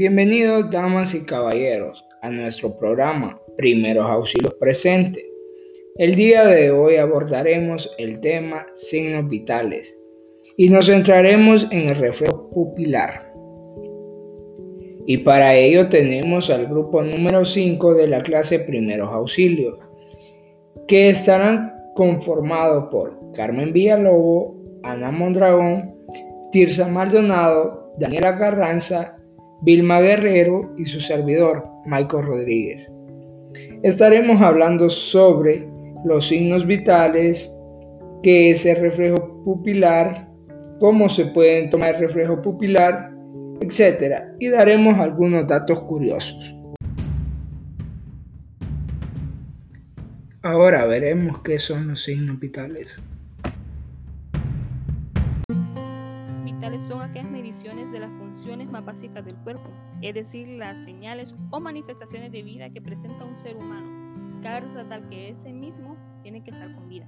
Bienvenidos, damas y caballeros, a nuestro programa Primeros Auxilios Presente. El día de hoy abordaremos el tema signos vitales y nos centraremos en el reflejo pupilar. Y para ello tenemos al grupo número 5 de la clase Primeros Auxilios, que estarán conformados por Carmen Villalobos, Ana Mondragón, Tirsa Maldonado, Daniela Carranza, Vilma Guerrero y su servidor, Michael Rodríguez. Estaremos hablando sobre los signos vitales, qué es el reflejo pupilar, cómo se pueden tomar el reflejo pupilar, etc. Y daremos algunos datos curiosos. Ahora veremos qué son los signos vitales. Son aquellas mediciones de las funciones más básicas del cuerpo, es decir, las señales o manifestaciones de vida que presenta un ser humano. Cabe resaltar que ese mismo tiene que estar con vida.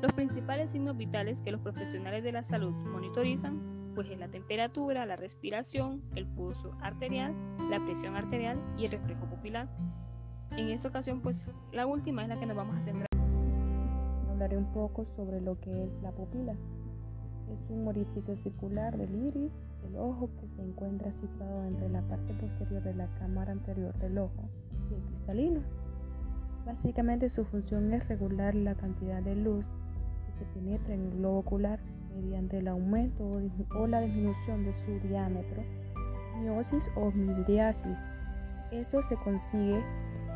Los principales signos vitales que los profesionales de la salud monitorizan pues es la temperatura, la respiración, el pulso arterial, la presión arterial y el reflejo pupilar. En esta ocasión pues la última es la que nos vamos a centrar. Hablaré un poco sobre lo que es la pupila. Es un orificio circular del iris del ojo que se encuentra situado entre la parte posterior de la cámara anterior del ojo y el cristalino. Básicamente su función es regular la cantidad de luz que se penetra en el globo ocular mediante el aumento o la disminución de su diámetro, miosis o midriasis. Esto se consigue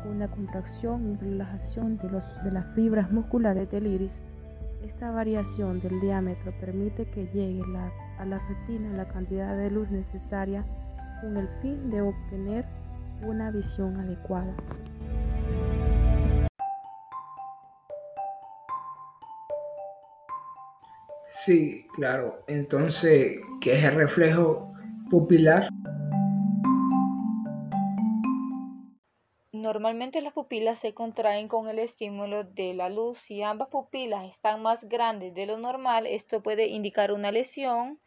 con una contracción y relajación de las fibras musculares del iris esta variación del diámetro permite que llegue a la retina la cantidad de luz necesaria con el fin de obtener una visión adecuada. Sí, claro. Entonces, ¿qué es el reflejo pupilar? Normalmente las pupilas se contraen con el estímulo de la luz. Si ambas pupilas están más grandes de lo normal, esto puede indicar una lesión,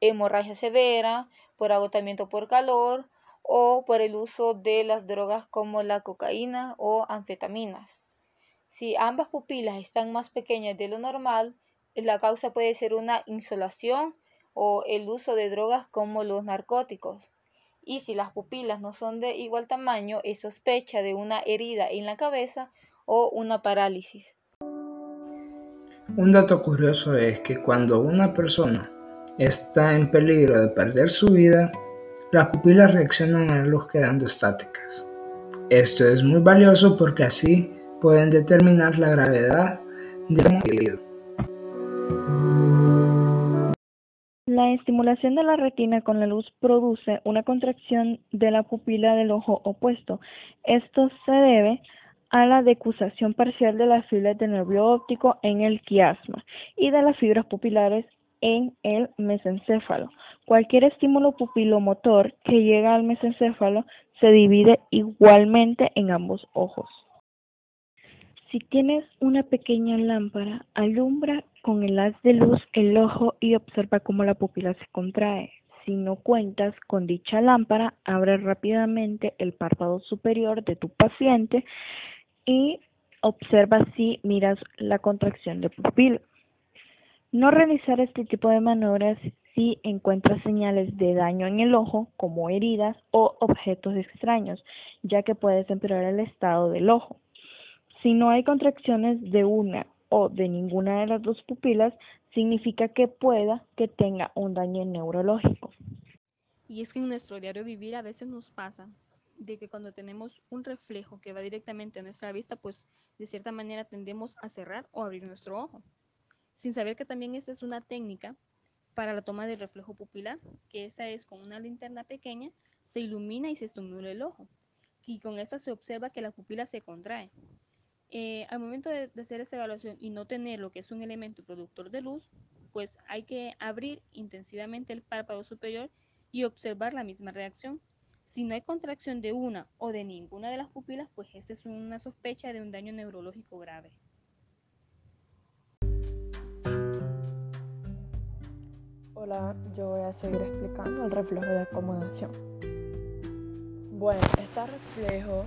hemorragia severa, por agotamiento por calor o por el uso de las drogas como la cocaína o anfetaminas. Si ambas pupilas están más pequeñas de lo normal, la causa puede ser una insolación o el uso de drogas como los narcóticos y si las pupilas no son de igual tamaño, es sospecha de una herida en la cabeza o una parálisis. Un dato curioso es que cuando una persona está en peligro de perder su vida, las pupilas reaccionan a la luz quedando estáticas. Esto es muy valioso porque así pueden determinar la gravedad del individuo. La estimulación de la retina con la luz produce una contracción de la pupila del ojo opuesto. Esto se debe a la decusación parcial de las fibras del nervio óptico en el quiasma y de las fibras pupilares en el mesencéfalo. Cualquier estímulo pupilomotor que llega al mesencéfalo se divide igualmente en ambos ojos. Si tienes una pequeña lámpara, alumbra con el haz de luz el ojo y observa cómo la pupila se contrae. Si no cuentas con dicha lámpara, abre rápidamente el párpado superior de tu paciente y observa si miras la contracción de pupila. No realizar este tipo de maniobras si encuentras señales de daño en el ojo, como heridas o objetos extraños, ya que puedes empeorar el estado del ojo. Si no hay contracciones de una o de ninguna de las dos pupilas, significa que pueda que tenga un daño neurológico. Y es que en nuestro diario vivir a veces nos pasa de que cuando tenemos un reflejo que va directamente a nuestra vista, pues de cierta manera tendemos a cerrar o abrir nuestro ojo, sin saber que también esta es una técnica para la toma del reflejo pupilar, que esta es con una linterna pequeña, se ilumina y se estimula el ojo, y con esta se observa que la pupila se contrae. Eh, al momento de, hacer esta evaluación y no tener lo que es un elemento productor de luz, pues hay que abrir intensivamente el párpado superior y observar la misma reacción. Si no hay contracción de una o de ninguna de las pupilas, pues esta es una sospecha de un daño neurológico grave. Hola, yo voy a seguir explicando el reflejo de acomodación. Bueno, este reflejo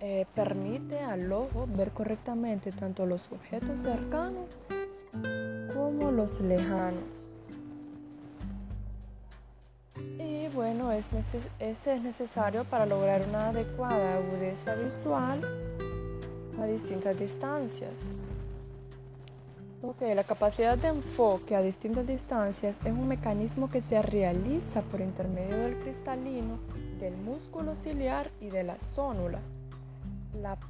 eh, permite al ojo ver correctamente tanto los objetos cercanos como los lejanos. Y bueno, es este es necesario para lograr una adecuada agudeza visual a distintas distancias. Ok, la capacidad de enfoque a distintas distancias es un mecanismo que se realiza por intermedio del cristalino, del músculo ciliar y de la zónula.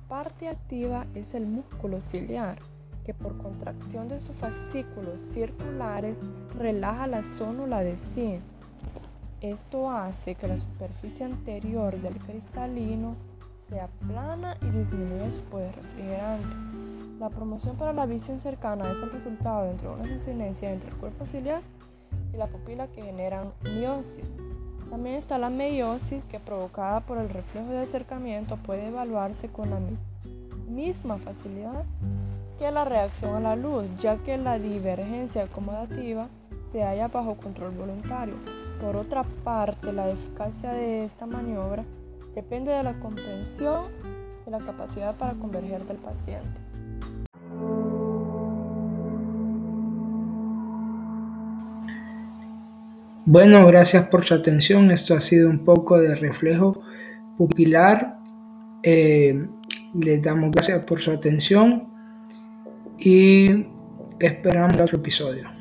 Parte activa es el músculo ciliar, que por contracción de sus fascículos circulares relaja la zónula de zinc. Esto hace que la superficie anterior del cristalino sea plana y disminuye su poder refrigerante. La promoción para la visión cercana es el resultado entre una coincidencia entre el cuerpo ciliar y la pupila que generan miosis. También está la meiosis que provocada por el reflejo de acercamiento puede evaluarse con la misma facilidad que la reacción a la luz, ya que la divergencia acomodativa se halla bajo control voluntario. Por otra parte, la eficacia de esta maniobra depende de la comprensión y la capacidad para converger del paciente. Bueno, gracias por su atención. Esto ha sido un poco de reflejo pupilar. Eh, les damos gracias por su atención y esperamos otro episodio.